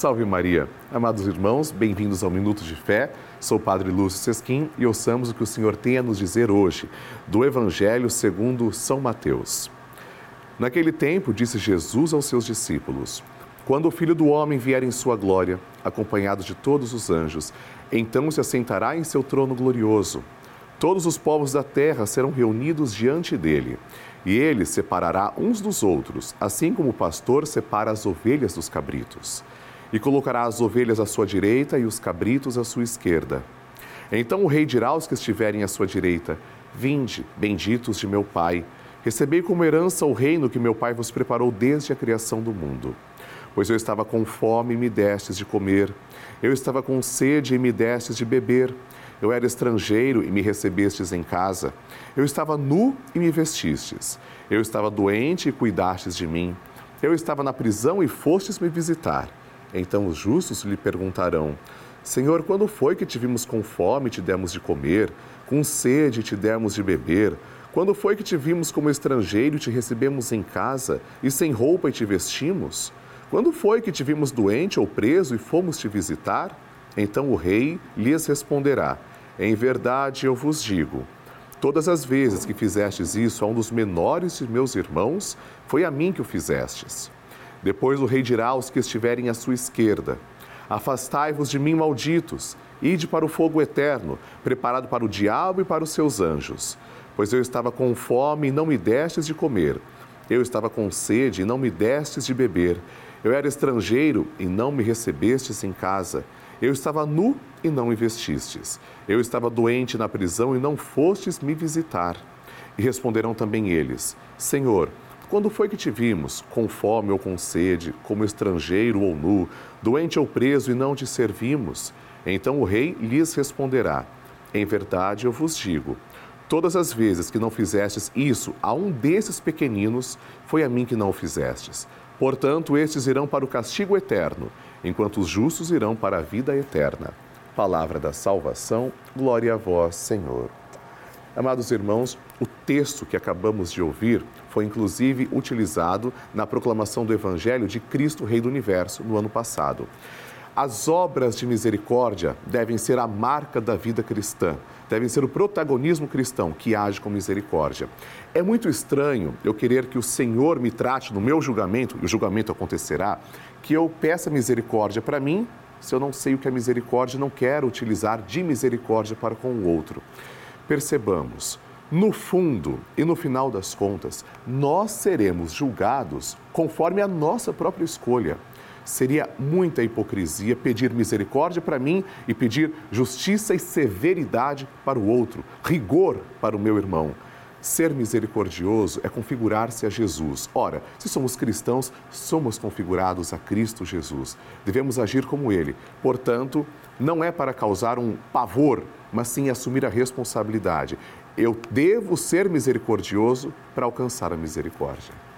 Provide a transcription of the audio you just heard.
Salve Maria! Amados irmãos, bem-vindos ao Minuto de Fé. Sou o Padre Lúcio Sesquim e ouçamos o que o Senhor tem a nos dizer hoje do Evangelho segundo São Mateus. Naquele tempo, disse Jesus aos seus discípulos: Quando o Filho do Homem vier em sua glória, acompanhado de todos os anjos, então se assentará em seu trono glorioso. Todos os povos da terra serão reunidos diante dele. E ele separará uns dos outros, assim como o pastor separa as ovelhas dos cabritos. E colocará as ovelhas à sua direita e os cabritos à sua esquerda. Então o rei dirá aos que estiverem à sua direita: Vinde, benditos de meu Pai, recebei como herança o reino que meu Pai vos preparou desde a criação do mundo. Pois eu estava com fome e me destes de comer, eu estava com sede e me destes de beber. Eu era estrangeiro e me recebestes em casa. Eu estava nu e me vestistes. Eu estava doente e cuidastes de mim. Eu estava na prisão e fostes me visitar. Então os justos lhe perguntarão: Senhor, quando foi que te vimos com fome e te demos de comer, com sede e te demos de beber? Quando foi que te vimos como estrangeiro e te recebemos em casa, e sem roupa e te vestimos? Quando foi que te vimos doente ou preso e fomos te visitar? Então o rei lhes responderá: em verdade eu vos digo: todas as vezes que fizestes isso a um dos menores de meus irmãos, foi a mim que o fizestes. Depois o rei dirá aos que estiverem à sua esquerda: Afastai-vos de mim, malditos, ide para o fogo eterno, preparado para o diabo e para os seus anjos. Pois eu estava com fome e não me destes de comer. Eu estava com sede e não me destes de beber. Eu era estrangeiro e não me recebestes em casa. Eu estava nu e não me vestistes. Eu estava doente na prisão e não fostes me visitar. E responderão também eles: Senhor, quando foi que te vimos, com fome ou com sede, como estrangeiro ou nu, doente ou preso e não te servimos? Então o rei lhes responderá: Em verdade eu vos digo, todas as vezes que não fizestes isso a um desses pequeninos, foi a mim que não o fizestes. Portanto, estes irão para o castigo eterno enquanto os justos irão para a vida eterna. Palavra da salvação, glória a vós, Senhor. Amados irmãos, o texto que acabamos de ouvir foi inclusive utilizado na proclamação do Evangelho de Cristo, Rei do Universo, no ano passado. As obras de misericórdia devem ser a marca da vida cristã, devem ser o protagonismo cristão que age com misericórdia. É muito estranho eu querer que o Senhor me trate no meu julgamento, e o julgamento acontecerá, que eu peça misericórdia para mim, se eu não sei o que é misericórdia, não quero utilizar de misericórdia para com o outro. Percebamos, no fundo e no final das contas, nós seremos julgados conforme a nossa própria escolha. Seria muita hipocrisia pedir misericórdia para mim e pedir justiça e severidade para o outro, rigor para o meu irmão. Ser misericordioso é configurar-se a Jesus. Ora, se somos cristãos, somos configurados a Cristo Jesus. Devemos agir como Ele. Portanto, não é para causar um pavor, mas sim assumir a responsabilidade. Eu devo ser misericordioso para alcançar a misericórdia.